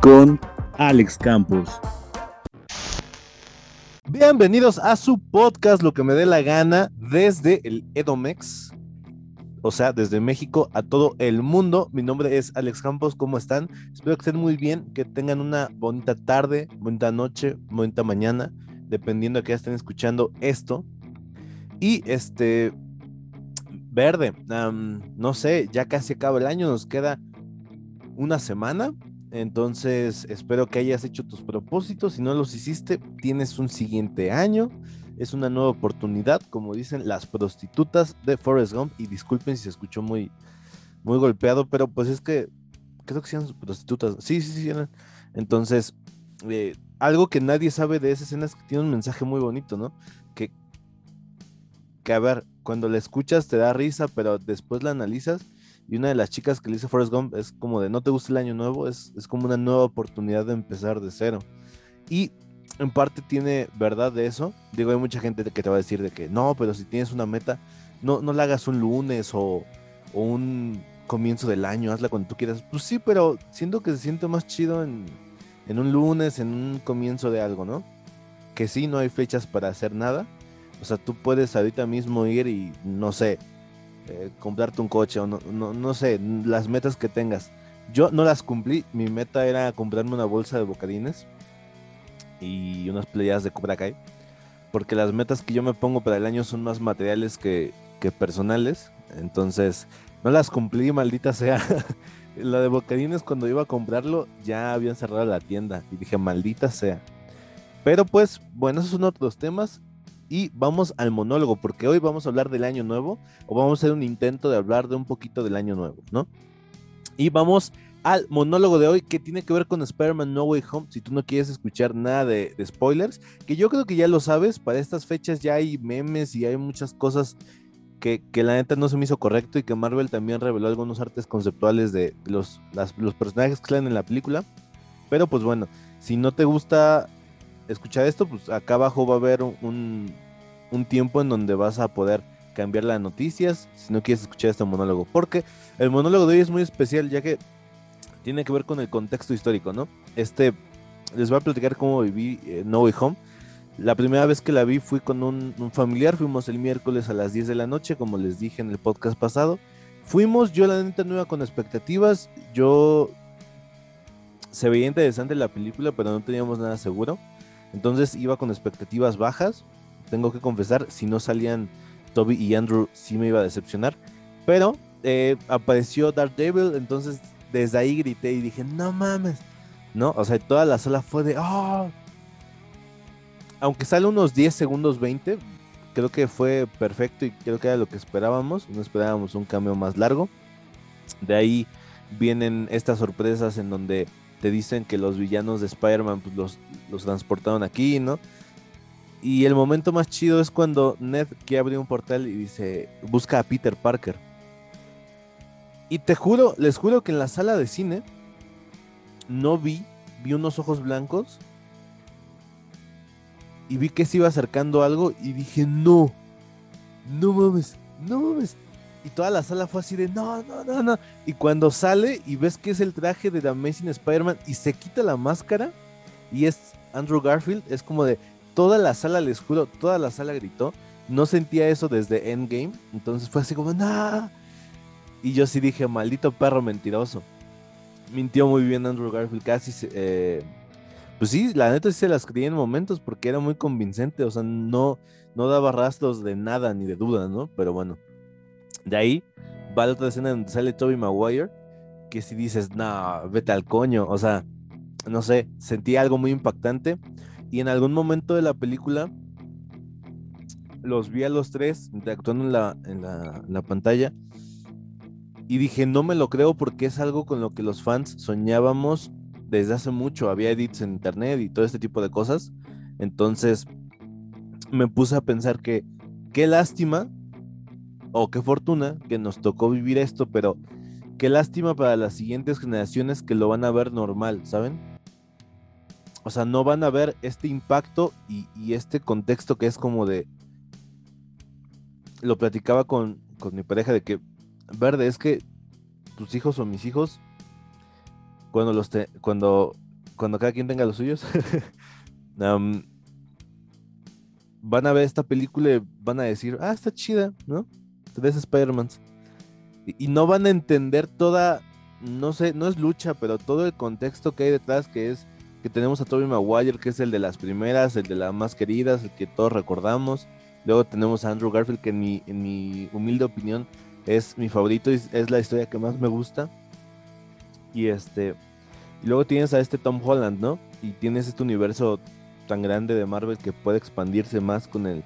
con Alex Campos. Bienvenidos a su podcast, lo que me dé la gana, desde el Edomex, o sea, desde México a todo el mundo. Mi nombre es Alex Campos, ¿cómo están? Espero que estén muy bien, que tengan una bonita tarde, bonita noche, bonita mañana, dependiendo de que estén escuchando esto. Y este, verde, no sé, ya casi acaba el año, nos queda una semana. Entonces, espero que hayas hecho tus propósitos. Si no los hiciste, tienes un siguiente año. Es una nueva oportunidad, como dicen las prostitutas de Forrest Gump. Y disculpen si se escuchó muy, muy golpeado, pero pues es que creo que sean prostitutas. Sí, sí, sí. Entonces, eh, algo que nadie sabe de esa escena es que tiene un mensaje muy bonito, ¿no? Que, que a ver, cuando la escuchas te da risa, pero después la analizas y una de las chicas que le dice Forrest Gump es como de no te gusta el año nuevo, es, es como una nueva oportunidad de empezar de cero. Y en parte tiene verdad de eso. Digo, hay mucha gente que te va a decir de que no, pero si tienes una meta, no, no la hagas un lunes o, un comienzo del año, hazla cuando tú quieras. Pues sí, pero siento que se siente más chido en, en un lunes, en un comienzo de algo, ¿no? Que sí, no hay fechas para hacer nada. O sea, tú puedes ahorita mismo ir y, no sé, eh, comprarte un coche o no, no, sé, las metas que tengas. Yo no las cumplí, mi meta era comprarme una bolsa de bocadines y unas playas de Cobra Kai, porque las metas que yo me pongo para el año son más materiales que, que personales, entonces no las cumplí, maldita sea. la de bocadines cuando iba a comprarlo ya habían cerrado la tienda y dije, maldita sea. Pero pues, bueno, esos son otros temas y vamos al monólogo, porque hoy vamos a hablar del año nuevo, o vamos a hacer un intento de hablar de un poquito del año nuevo, ¿no? Y vamos al monólogo de hoy que tiene que ver con Spider-Man No Way Home. Si tú no quieres escuchar nada de, spoilers, que yo creo que ya lo sabes, para estas fechas ya hay memes y hay muchas cosas que, la neta no se me hizo correcto y que Marvel también reveló algunos artes conceptuales de los, los personajes que salen en la película. Pero pues bueno, si no te gusta escuchar esto, pues acá abajo va a haber un, tiempo en donde vas a poder cambiar las noticias si no quieres escuchar este monólogo. Porque el monólogo de hoy es muy especial ya que tiene que ver con el contexto histórico, ¿no? Este, les voy a platicar cómo viví eh, No Way Home. La primera vez que la vi fui con un, un, familiar, fuimos el miércoles a las 10 de la noche, como les dije en el podcast pasado. Fuimos, yo la neta no iba con expectativas, yo se veía interesante la película, pero no teníamos nada seguro. Entonces iba con expectativas bajas. Tengo que confesar, si no salían Toby y Andrew, sí me iba a decepcionar. Pero eh, apareció Dark Devil, entonces desde ahí grité y dije, no mames. ¿No? O sea, toda la sala fue de, oh. Aunque sale unos 10 segundos 20, creo que fue perfecto y creo que era lo que esperábamos. No esperábamos un cambio más largo. De ahí vienen estas sorpresas en donde te dicen que los villanos de Spider-Man pues, los, los transportaron aquí, ¿no? Y el momento más chido es cuando Ned que abre un portal y dice, busca a Peter Parker. Y te juro, les juro que en la sala de cine no vi, vi unos ojos blancos y vi que se iba acercando algo y dije, no, no mames, no mames, y toda la sala fue así de no, no, no, no. Y cuando sale y ves que es el traje de The Amazing Spider-Man y se quita la máscara y es Andrew Garfield, es como de toda la sala, les juro, toda la sala gritó. No sentía eso desde Endgame, entonces fue así como, no. Y yo sí dije, maldito perro mentiroso. Mintió muy bien Andrew Garfield, casi. Eh, pues sí, la neta sí se las creía en momentos porque era muy convincente, o sea, no, no daba rastros de nada ni de duda, ¿no? Pero bueno. De ahí va la otra escena donde sale Toby Maguire, que si dices, no, vete al coño, o sea, no sé, sentí algo muy impactante. Y en algún momento de la película los vi a los tres interactuando en la, en la, en la pantalla y dije, no me lo creo porque es algo con lo que los fans soñábamos desde hace mucho, había edits en internet y todo este tipo de cosas, entonces me puse a pensar que qué lástima o qué fortuna que nos tocó vivir esto, pero qué lástima para las siguientes generaciones que lo van a ver normal, ¿saben? O sea, no van a ver este impacto y, este contexto que es como de... Lo platicaba con, con mi pareja de que, verde, es que tus hijos o mis hijos, cuando, los cuando cuando cada quien tenga los suyos, van a ver esta película y van a decir, ah, está chida, ¿no? Tres Spider-Man. Y, y, no van a entender toda, no sé, no es lucha, pero todo el contexto que hay detrás, que es que tenemos a Tobey Maguire, que es el de las primeras, el de las más queridas, el que todos recordamos. Luego tenemos a Andrew Garfield, que en mi, en mi humilde opinión es mi favorito y es la historia que más me gusta. Y este. Y luego tienes a este Tom Holland, ¿no? Y tienes este universo tan grande de Marvel que puede expandirse más con el,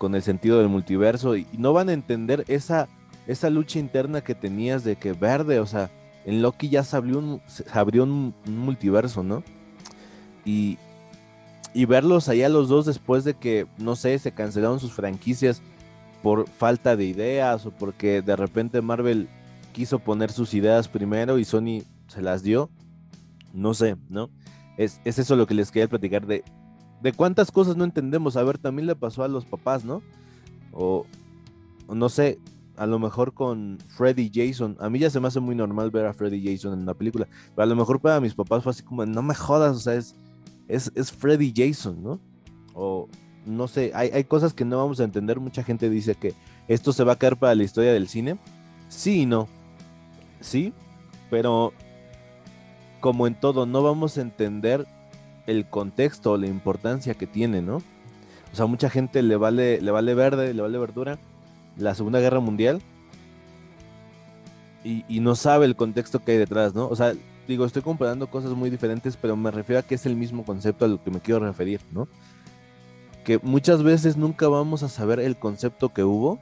con el sentido del multiverso. Y, no van a entender esa, esa lucha interna que tenías de que verde, o sea, en Loki ya se abrió un, abrió un, multiverso, ¿no? Y, y verlos allá los dos después de que, no sé, se cancelaron sus franquicias por falta de ideas o porque de repente Marvel quiso poner sus ideas primero y Sony se las dio. No sé, ¿no? Es, eso lo que les quería platicar de, de cuántas cosas no entendemos. A ver, también le pasó a los papás, ¿no? O, no sé, a lo mejor con Freddy Jason. A mí ya se me hace muy normal ver a Freddy Jason en una película. Pero a lo mejor para mis papás fue así como, no me jodas, o sea, es, es, es Freddy Jason, ¿no? O no sé, hay, hay, cosas que no vamos a entender. Mucha gente dice que esto se va a caer para la historia del cine. Sí y no. Sí, pero como en todo, no vamos a entender el contexto la importancia que tiene, ¿no? O sea, mucha gente le vale, le vale verde, le vale verdura la Segunda Guerra Mundial y, y no sabe el contexto que hay detrás, ¿no? O sea, digo, estoy comparando cosas muy diferentes, pero me refiero a que es el mismo concepto a lo que me quiero referir, ¿no? que muchas veces nunca vamos a saber el concepto que hubo.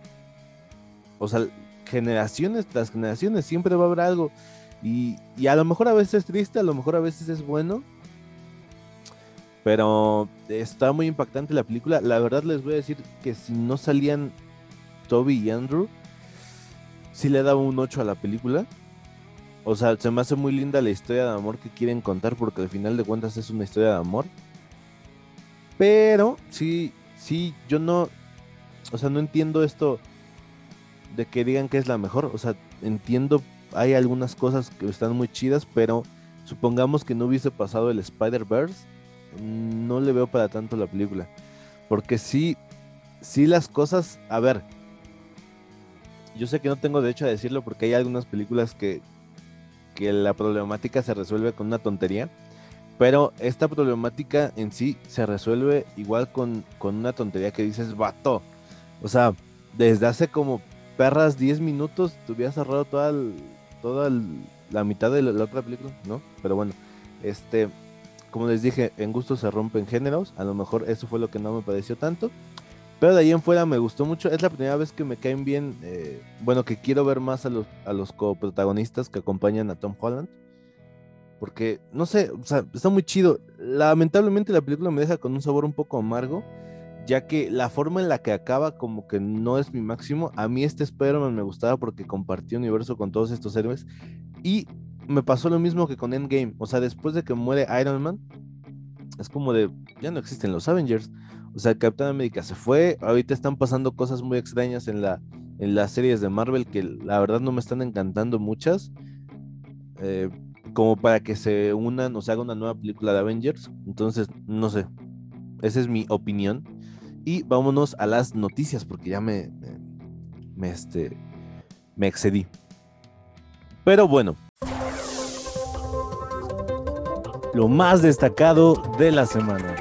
O sea, generaciones tras generaciones, siempre va a haber algo. Y, a lo mejor a veces es triste, a lo mejor a veces es bueno. Pero está muy impactante la película. La verdad les voy a decir que si no salían Toby y Andrew, sí le daba un 8 a la película. O sea, se me hace muy linda la historia de amor que quieren contar porque al final de cuentas es una historia de amor. Pero sí, sí, yo no, o sea, no entiendo esto de que digan que es la mejor. O sea, entiendo, hay algunas cosas que están muy chidas, pero supongamos que no hubiese pasado el Spider-Verse, no le veo para tanto la película. Porque sí, sí las cosas, a ver, yo sé que no tengo derecho a decirlo porque hay algunas películas que, que la problemática se resuelve con una tontería. Pero esta problemática en sí se resuelve igual con, una tontería que dices, vato. O sea, desde hace como perras 10 minutos te cerrado toda, toda la mitad de la, otra película, ¿no? Pero bueno, este, como les dije, en gusto se rompen géneros. A lo mejor eso fue lo que no me pareció tanto. Pero de ahí en fuera me gustó mucho. Es la primera vez que me caen bien. Eh, bueno, que quiero ver más a los, a los coprotagonistas que acompañan a Tom Holland. Porque, no sé, o sea, está muy chido. Lamentablemente la película me deja con un sabor un poco amargo, ya que la forma en la que acaba como que no es mi máximo. A mí este Spider-Man me gustaba porque compartió universo con todos estos héroes. Y me pasó lo mismo que con Endgame. O sea, después de que muere Iron Man, es como de, ya no existen los Avengers. O sea, Capitán América se fue. Ahorita están pasando cosas muy extrañas en, la, en las series de Marvel que la verdad no me están encantando muchas. Eh, como para que se unan o se haga una nueva película de Avengers. Entonces, no sé. Esa es mi opinión. Y vámonos a las noticias, porque ya me, me, este, me excedí. Pero bueno. Lo más destacado de la semana.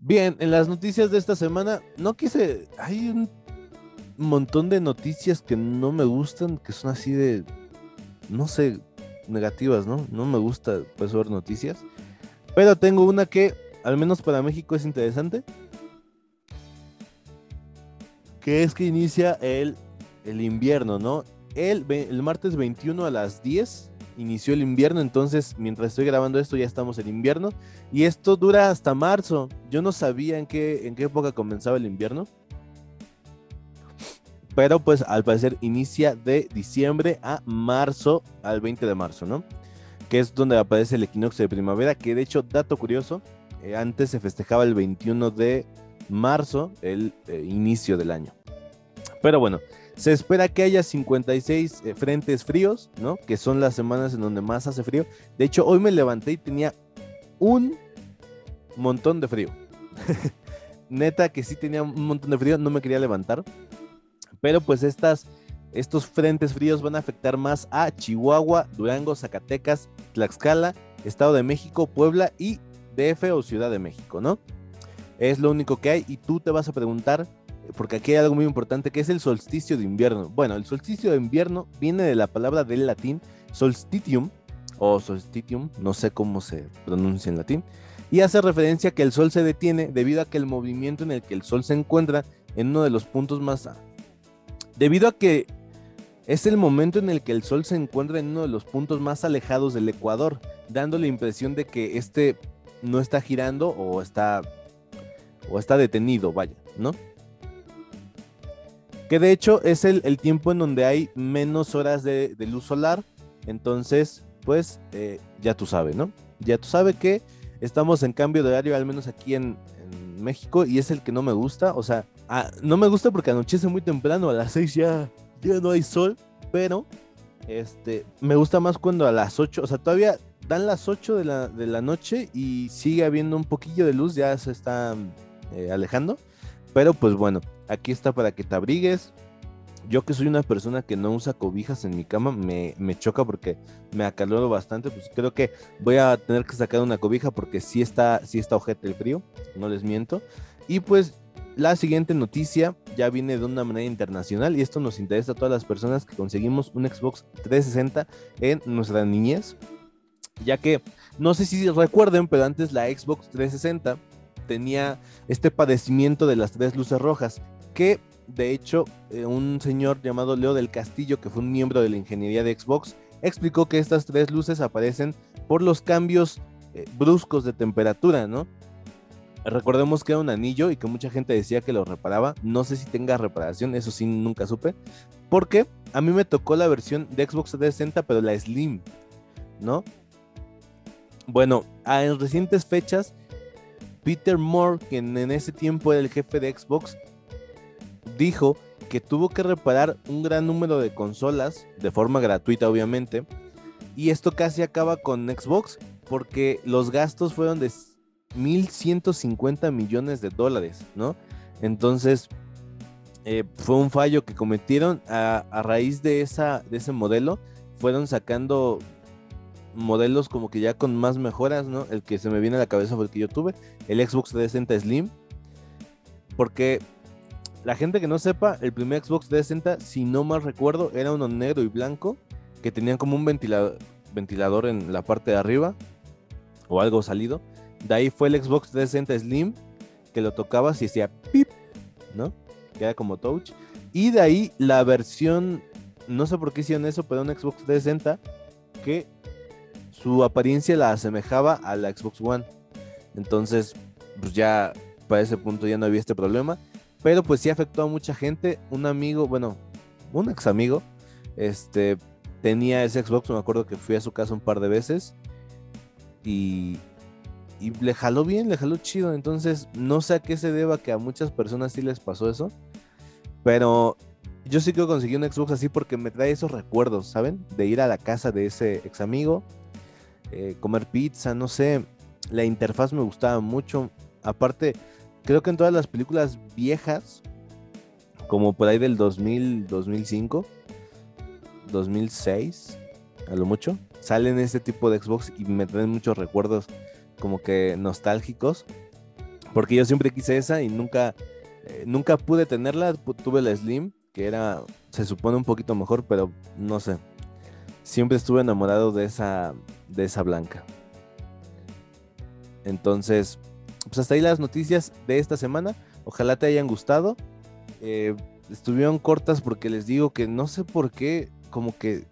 Bien, en las noticias de esta semana, no quise. Hay un montón de noticias que no me gustan, que son así de. No sé, negativas, ¿no? No me gusta pues ver noticias. Pero tengo una que, al menos para México, es interesante. Que es que inicia el, el invierno, ¿no? El, el martes 21 a las 10 inició el invierno, entonces mientras estoy grabando esto ya estamos en invierno. Y esto dura hasta marzo. Yo no sabía en qué, en qué época comenzaba el invierno pero pues al parecer inicia de diciembre a marzo, al 20 de marzo, ¿no? Que es donde aparece el equinoccio de primavera, que de hecho, dato curioso, eh, antes se festejaba el 21 de marzo, el eh, inicio del año. Pero bueno, Se espera que haya 56 eh, frentes fríos, ¿no? Que son las semanas en donde más hace frío. De hecho, hoy me levanté y tenía un montón de frío. Neta que sí tenía un montón de frío, no me quería levantar. Pero pues estas, estos frentes fríos van a afectar más a Chihuahua, Durango, Zacatecas, Tlaxcala, Estado de México, Puebla y DF o Ciudad de México, ¿no? Es lo único que hay y tú te vas a preguntar, porque aquí hay algo muy importante que es el solsticio de invierno. Bueno, el solsticio de invierno viene de la palabra del latín solstitium o solstitium, no sé cómo se pronuncia en latín, y hace referencia a que el sol se detiene debido a que el movimiento en el que el sol se encuentra en uno de los puntos más... Debido a que es el momento en el que el sol se encuentra en uno de los puntos más alejados del ecuador, dando la impresión de que este no está girando o está o está detenido, vaya, ¿no? Que de hecho es el, tiempo en donde hay menos horas de, luz solar, entonces, pues eh, ya tú sabes, ¿no? Ya tú sabes que estamos en cambio de horario, al menos aquí en, México, y es el que no me gusta. O sea, no me gusta porque anochece muy temprano, a las 6 ya, ya no hay sol, pero este, me gusta más cuando a las 8, o sea, todavía dan las 8 de la, de la noche y sigue habiendo un poquillo de luz, ya se está eh, alejando. Pero pues bueno, aquí está para que te abrigues, yo que soy una persona que no usa cobijas en mi cama, me, choca porque me acaloro bastante, pues creo que voy a tener que sacar una cobija porque sí está, sí está ojete el frío, no les miento. Y pues la siguiente noticia ya viene de una manera internacional y esto nos interesa a todas las personas que conseguimos un Xbox 360 en nuestra niñez, ya que no sé si recuerden, pero antes la Xbox 360 tenía este padecimiento de las tres luces rojas, que de hecho, eh, un señor llamado Leo del Castillo, que fue un miembro de la ingeniería de Xbox, explicó que estas tres luces aparecen por los cambios eh, bruscos de temperatura, ¿no? Recordemos que era un anillo y que mucha gente decía que lo reparaba. No sé si tenga reparación, eso sí nunca supe. Porque a mí me tocó la versión de Xbox 360, pero la Slim, ¿no? Bueno, en recientes fechas, Peter Moore, quien en ese tiempo era el jefe de Xbox, dijo que tuvo que reparar un gran número de consolas, de forma gratuita obviamente, y esto casi acaba con Xbox, porque los gastos fueron de 1.150 millones de dólares, ¿no? Entonces, eh, fue un fallo que cometieron a, raíz de, esa, de ese modelo, fueron sacando modelos como que ya con más mejoras, ¿no? El que se me viene a la cabeza fue el que yo tuve, el Xbox 360 Slim, porque la gente que no sepa, el primer Xbox 360, si no mal recuerdo, era uno negro y blanco que tenían como un ventilador, en la parte de arriba o algo salido. De ahí fue el Xbox 360 Slim que lo tocabas y decía pip, ¿no? Que era como touch. Y de ahí la versión, no sé por qué hicieron eso, pero un Xbox 360 que su apariencia la asemejaba a la Xbox One. Entonces, pues ya para ese punto ya no había este problema. Pero pues sí afectó a mucha gente. Un amigo, bueno, un ex amigo, este, tenía ese Xbox, me acuerdo que fui a su casa un par de veces. Y, y le jaló bien, le jaló chido. Entonces, no sé a qué se deba que a muchas personas sí les pasó eso. Pero yo sí que conseguí un Xbox así porque me trae esos recuerdos, ¿saben? De ir a la casa de ese ex amigo, eh, comer pizza, no sé. La interfaz me gustaba mucho. Aparte, creo que en todas las películas viejas, como por ahí del 2000, 2005, 2006, a lo mucho, salen este tipo de Xbox y me traen muchos recuerdos como que nostálgicos. Porque yo siempre quise esa y nunca, eh, nunca pude tenerla. Tuve la Slim, que era, se supone un poquito mejor, pero no sé. Siempre estuve enamorado de esa, de esa blanca. Entonces, pues hasta ahí las noticias de esta semana. Ojalá te hayan gustado. Eh, estuvieron cortas porque les digo que no sé por qué, como que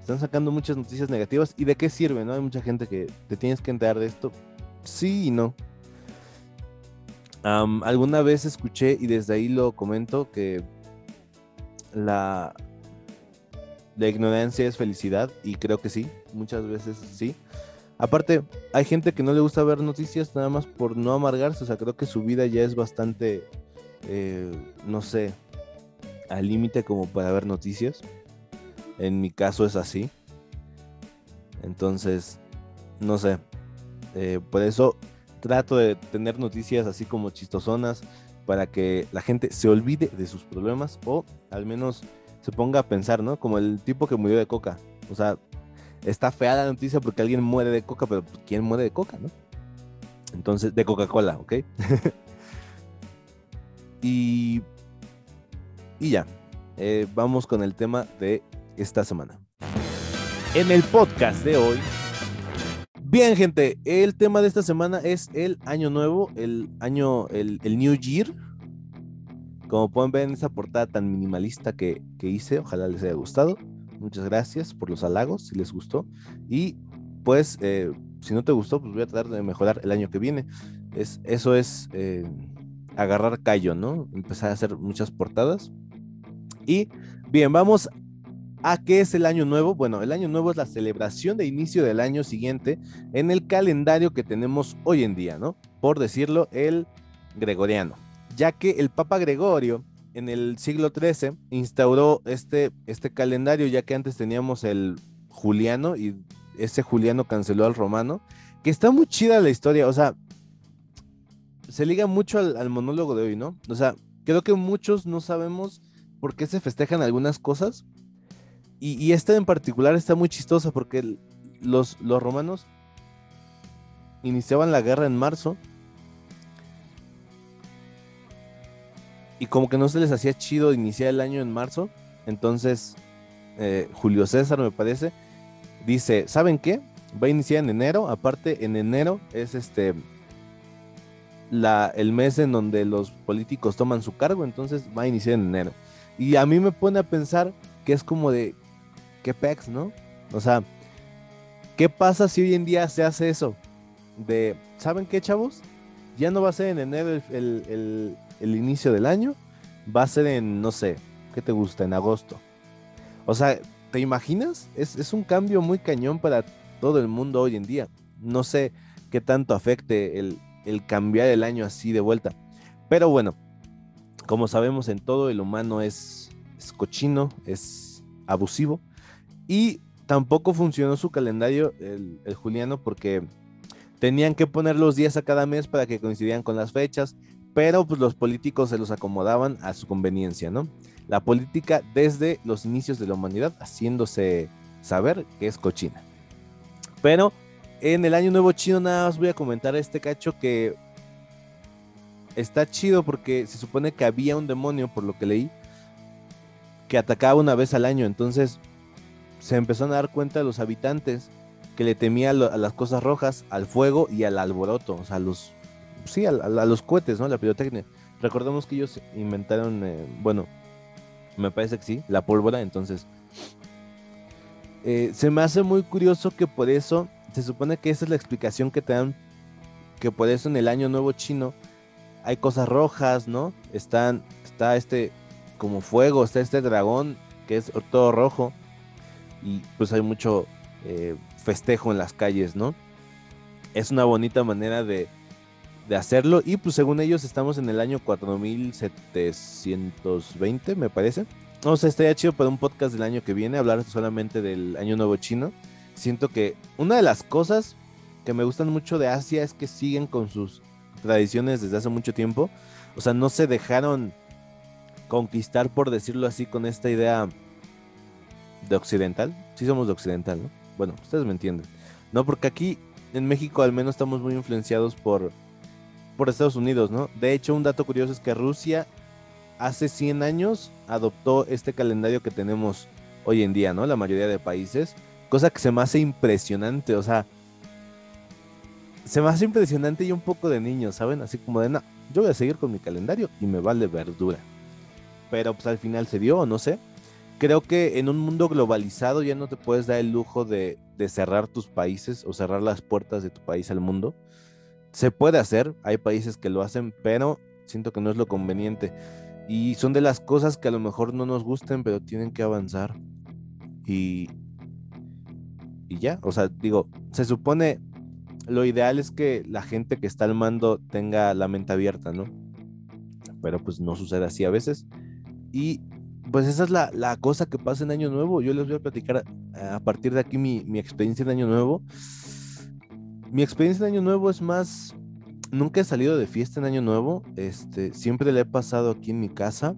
están sacando muchas noticias negativas. ¿Y de qué sirve? ¿No? Hay mucha gente que te tienes que enterar de esto. Sí y no. alguna vez escuché y desde ahí lo comento que la, la ignorancia es felicidad y creo que sí, muchas veces sí. Aparte, hay gente que no le gusta ver noticias nada más por no amargarse. O sea, creo que su vida ya es bastante, eh, no sé, al límite como para ver noticias. En mi caso es así. Entonces, no sé. Eh, por eso trato de tener noticias así como chistosonas para que la gente se olvide de sus problemas o al menos se ponga a pensar, ¿no? Como el tipo que murió de coca. O sea, está fea la noticia porque alguien muere de coca, pero ¿quién muere de coca, no? Entonces, de Coca-Cola, ¿ok? y, y ya, eh, vamos con el tema de esta semana. En el podcast de hoy. Bien, gente, el tema de esta semana es el año nuevo, el año, el, New Year. Como pueden ver en esa portada tan minimalista que, que hice, ojalá les haya gustado. Muchas gracias por los halagos, si les gustó. Y pues, eh, si no te gustó, pues voy a tratar de mejorar el año que viene. Es, eso es eh, agarrar callo, ¿no? Empezar a hacer muchas portadas. Y bien, vamos a qué es el año nuevo. Bueno, el año nuevo es la celebración de inicio del año siguiente en el calendario que tenemos hoy en día, ¿no? Por decirlo, el gregoriano. Ya que el Papa Gregorio en el siglo XIII instauró este, este calendario, ya que antes teníamos el Juliano y ese Juliano canceló al romano, que está muy chida la historia, o sea, se liga mucho al, monólogo de hoy, ¿no? O sea, creo que muchos no sabemos por qué se festejan algunas cosas, y, esta en particular está muy chistosa porque los, los romanos iniciaban la guerra en marzo, y como que no se les hacía chido iniciar el año en marzo, entonces eh, Julio César me parece, dice, ¿saben qué? Va a iniciar en enero, aparte en enero es este el mes en donde los políticos toman su cargo, entonces va a iniciar en enero. Y a mí me pone a pensar que es como de, ¿qué pex, no? O sea, ¿qué pasa si hoy en día se hace eso? De, ¿saben qué, chavos? Ya no va a ser en enero el inicio del año, va a ser en, no sé, ¿qué te gusta? En agosto. O sea, ¿Te imaginas? Es, un cambio muy cañón para todo el mundo hoy en día. No sé qué tanto afecte el, cambiar el año así de vuelta. Pero bueno, como sabemos en todo, el humano es, cochino, es abusivo. Y tampoco funcionó su calendario, el, el, juliano, porque tenían que poner los días a cada mes para que coincidieran con las fechas, pero pues los políticos se los acomodaban a su conveniencia, ¿no? la política desde los inicios de la humanidad, haciéndose saber que es cochina. Pero en el año nuevo chino nada más voy a comentar este cacho que está chido porque se supone que había un demonio, por lo que leí, que atacaba una vez al año. Entonces se empezaron a dar cuenta los habitantes que le temía a, las cosas rojas, al fuego y al alboroto, o sea, a los, sí, a, los cohetes, ¿no? La pirotecnia. Recordemos que ellos inventaron, eh, bueno, me parece que sí, la pólvora, entonces. Eh, se me hace muy curioso que por eso, se supone que esa es la explicación que te dan, que por eso en el año nuevo chino hay cosas rojas, ¿no? Están, está este como fuego, está este dragón que es todo rojo y pues hay mucho eh, festejo en las calles, ¿no? Es una bonita manera de, de hacerlo. Y pues según ellos estamos en el año 4720, me parece. No sé, estaría chido para un podcast del año que viene hablar solamente del Año Nuevo Chino. Siento que una de las cosas que me gustan mucho de Asia es que siguen con sus tradiciones desde hace mucho tiempo. O sea, no se dejaron conquistar, por decirlo así, con esta idea de occidental. Sí somos de occidental, ¿no? Bueno, ustedes me entienden. No, porque aquí en México al menos estamos muy influenciados por por Estados Unidos, ¿no? De hecho, un dato curioso es que Rusia hace 100 años adoptó este calendario que tenemos hoy en día, ¿no? La mayoría de países, cosa que se me hace impresionante, o sea, se me hace impresionante y un poco de niño, ¿saben? Así como de, no, yo voy a seguir con mi calendario y me vale verdura. Pero pues al final se dio, no sé. Creo que en un mundo globalizado ya no te puedes dar el lujo de, de cerrar tus países o cerrar las puertas de tu país al mundo se puede hacer, hay países que lo hacen, pero siento que no es lo conveniente. Y son de las cosas que a lo mejor no nos gusten, pero tienen que avanzar. Y, y ya, o sea, digo, se supone, lo ideal es que la gente que está al mando tenga la mente abierta, ¿no? Pero pues no sucede así a veces. Y pues esa es la, la, cosa que pasa en Año Nuevo. Yo les voy a platicar a partir de aquí mi, mi experiencia en Año Nuevo. Mi experiencia en Año Nuevo es más nunca he salido de fiesta en Año Nuevo. Este, siempre le he pasado aquí en mi casa.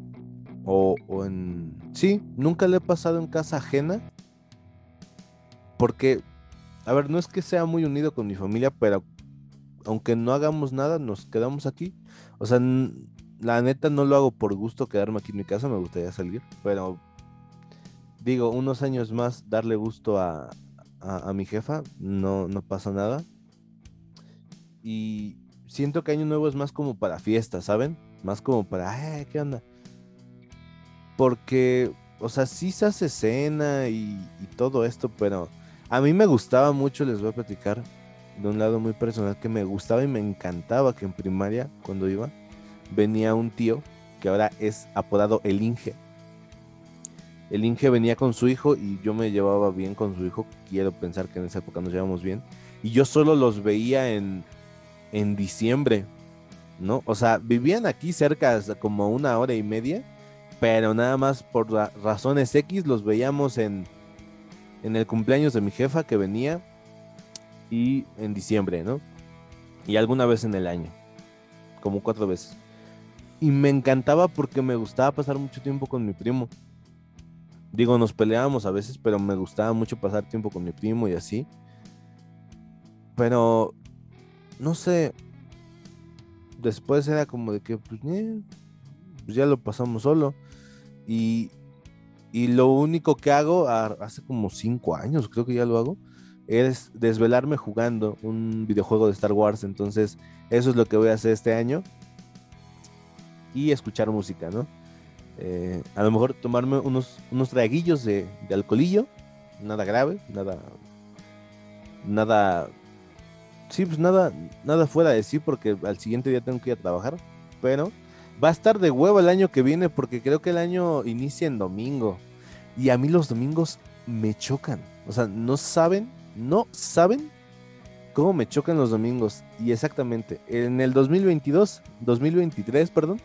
O, o, en. Sí, nunca le he pasado en casa ajena. Porque, a ver, no es que sea muy unido con mi familia, pero aunque no hagamos nada, nos quedamos aquí. O sea, la neta no lo hago por gusto quedarme aquí en mi casa, me gustaría salir. Pero digo, unos años más darle gusto a, a, a mi jefa, no, no pasa nada. Y, siento que Año Nuevo es más como para fiesta, ¿saben? Más como para, ¿qué onda? Porque, o sea, sí se hace cena y, y, todo esto, pero a mí me gustaba mucho, les voy a platicar de un lado muy personal que me gustaba y me encantaba que en primaria, cuando iba, venía un tío que ahora es apodado el Inge. El Inge venía con su hijo y yo me llevaba bien con su hijo. Quiero pensar que en esa época nos llevamos bien. Y yo solo los veía en, en diciembre, ¿no? O sea, vivían aquí cerca, como una hora y media, pero nada más por razones X los veíamos en, en el cumpleaños de mi jefa que venía y en diciembre, ¿no? Y alguna vez en el año, como cuatro veces. Y me encantaba porque me gustaba pasar mucho tiempo con mi primo. Digo, nos peleábamos a veces, pero me gustaba mucho pasar tiempo con mi primo y así. Pero no sé, después era como de que, pues, eh, pues ya lo pasamos solo. Y, y, lo único que hago, hace como cinco años creo que ya lo hago, es desvelarme jugando un videojuego de Star Wars. Entonces, eso es lo que voy a hacer este año. Y escuchar música, ¿no? Eh, a lo mejor tomarme unos, unos traguillos de, de alcoholillo, nada grave, nada, nada sí, pues nada, nada fuera de sí porque al siguiente día tengo que ir a trabajar. Pero va a estar de huevo el año que viene porque creo que el año inicia en domingo. Y a mí los domingos me chocan. O sea, no saben, no saben cómo me chocan los domingos. Y exactamente, en el 2022, 2023, perdón,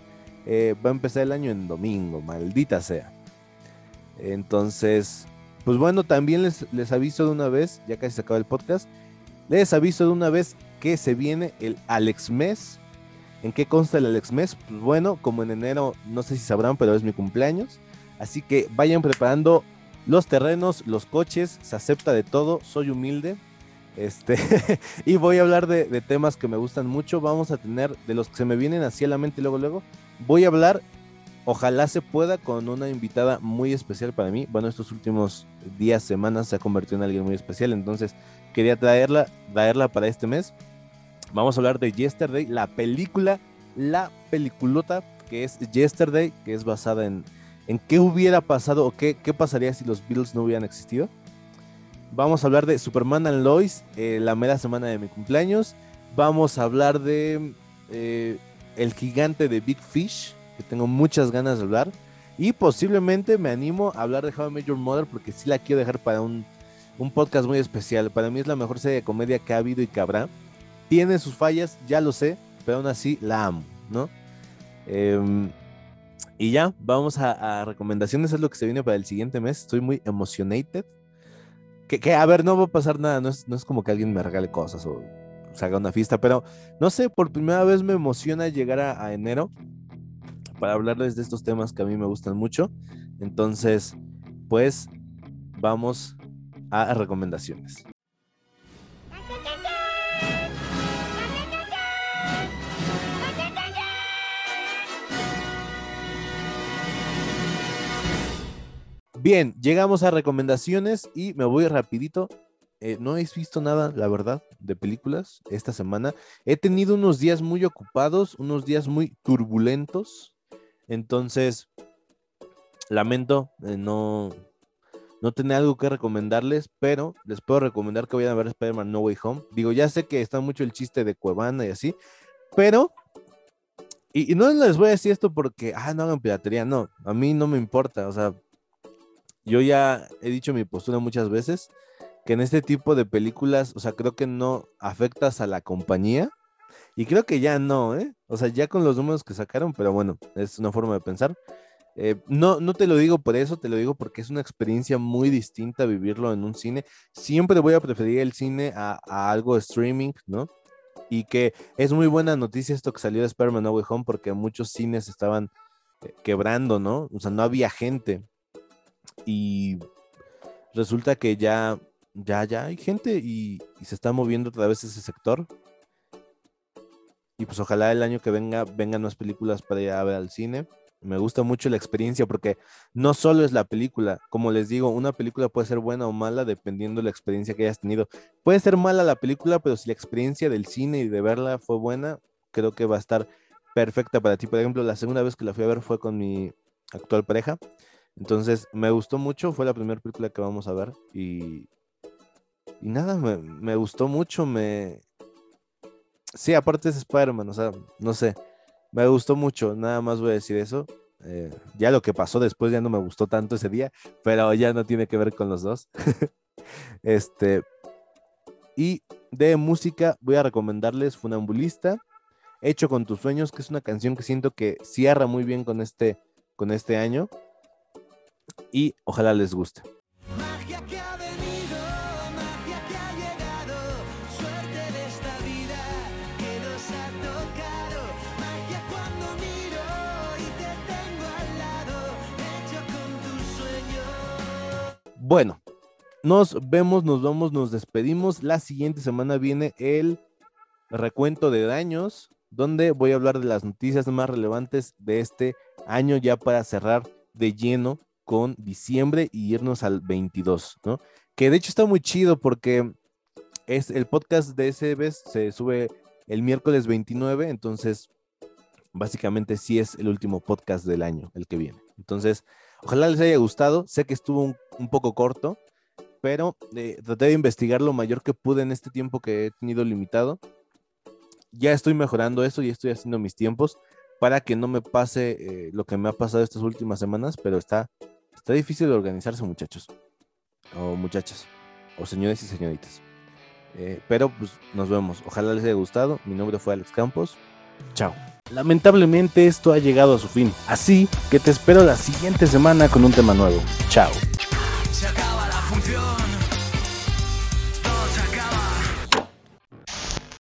eh, va a empezar el año en domingo, maldita sea. Entonces, pues bueno, también les, les aviso de una vez, ya casi se acaba el podcast les aviso de una vez que se viene el Alex Mes. ¿En qué consta el Alex Mes? Pues bueno, como en enero, no sé si sabrán, pero es mi cumpleaños. Así que vayan preparando los terrenos, los coches, se acepta de todo, soy humilde. Este, y voy a hablar de, de, temas que me gustan mucho. Vamos a tener, de los que se me vienen así a la mente luego, luego, voy a hablar, ojalá se pueda, con una invitada muy especial para mí. Bueno, estos últimos días, semanas se ha convertido en alguien muy especial, entonces quería traerla, traerla para este mes. Vamos a hablar de Yesterday, la película, la peliculota que es Yesterday, que es basada en, en qué hubiera pasado o qué, qué pasaría si los Beatles no hubieran existido. Vamos a hablar de Superman and Lois, eh, la mera semana de mi cumpleaños. Vamos a hablar de eh, El gigante de Big Fish, que tengo muchas ganas de hablar. Y posiblemente me animo a hablar de How I Met Mother, porque sí la quiero dejar para un un podcast muy especial. Para mí es la mejor serie de comedia que ha habido y que habrá. Tiene sus fallas, ya lo sé, pero aún así la amo, ¿no? Em, y ya, vamos a, recomendaciones, es lo que se viene para el siguiente mes. Estoy muy emocionated. Que, que a ver, no va a pasar nada, no es, no es como que alguien me regale cosas o se haga una fiesta, pero no sé, por primera vez me emociona llegar a, a enero para hablarles de estos temas que a mí me gustan mucho. Entonces, pues vamos a recomendaciones. Bien, llegamos a recomendaciones y me voy rapidito. Eh, no he visto nada, la verdad, de películas esta semana. He tenido unos días muy ocupados, unos días muy turbulentos. Entonces, lamento eh, no, no tenía algo que recomendarles, pero les puedo recomendar que vayan a ver Spider-Man No Way Home. Digo, ya sé que está mucho el chiste de Cuevana y así, pero. Y, no les voy a decir esto porque, ah, no hagan piratería, no, a mí no me importa, o sea, yo ya he dicho mi postura muchas veces, que en este tipo de películas, o sea, creo que no afectas a la compañía, y creo que ya no, ¿eh? O sea, ya con los números que sacaron, pero bueno, es una forma de pensar. Eh, no, no te lo digo por eso, te lo digo porque es una experiencia muy distinta vivirlo en un cine. Siempre voy a preferir el cine a, algo streaming, ¿no? Y que es muy buena noticia esto que salió de Spider-Man No Way Home porque muchos cines estaban eh, quebrando, ¿no? O sea, no había gente. Y resulta que ya, ya, ya hay gente y, y se está moviendo otra vez ese sector. Y pues ojalá el año que venga vengan más películas para ir a ver al cine. Me gusta mucho la experiencia porque no solo es la película, como les digo, una película puede ser buena o mala dependiendo de la experiencia que hayas tenido. Puede ser mala la película, pero si la experiencia del cine y de verla fue buena, creo que va a estar perfecta para ti. Por ejemplo, la segunda vez que la fui a ver fue con mi actual pareja. Entonces, me gustó mucho, fue la primera película que vamos a ver y, y nada, me, me gustó mucho, me... Sí, aparte es Spider-Man, o sea, no sé, me gustó mucho, nada más voy a decir eso. Eh, ya lo que pasó después ya no me gustó tanto ese día, pero ya no tiene que ver con los dos. este, y de música voy a recomendarles Funambulista, Hecho con tus sueños, que es una canción que siento que cierra muy bien con este, con este año. Y ojalá les guste. Magia que Bueno, nos vemos, nos vamos, nos despedimos. La siguiente semana viene el recuento de daños, donde voy a hablar de las noticias más relevantes de este año ya para cerrar de lleno con diciembre y irnos al 22, ¿no? Que de hecho está muy chido porque es el podcast de ese vez se sube el miércoles 29, entonces básicamente sí es el último podcast del año, el que viene. Entonces, ojalá les haya gustado. Sé que estuvo un, poco corto, pero eh, traté de investigar lo mayor que pude en este tiempo que he tenido limitado. Ya estoy mejorando eso y estoy haciendo mis tiempos para que no me pase eh, lo que me ha pasado estas últimas semanas, pero está, está difícil de organizarse, muchachos, o muchachas, o señores y señoritas. Eh, pero pues nos vemos. Ojalá les haya gustado. Mi nombre fue Alex Campos. Chao. Lamentablemente esto ha llegado a su fin, así que te espero la siguiente semana con un tema nuevo. Chao. Se acaba la función.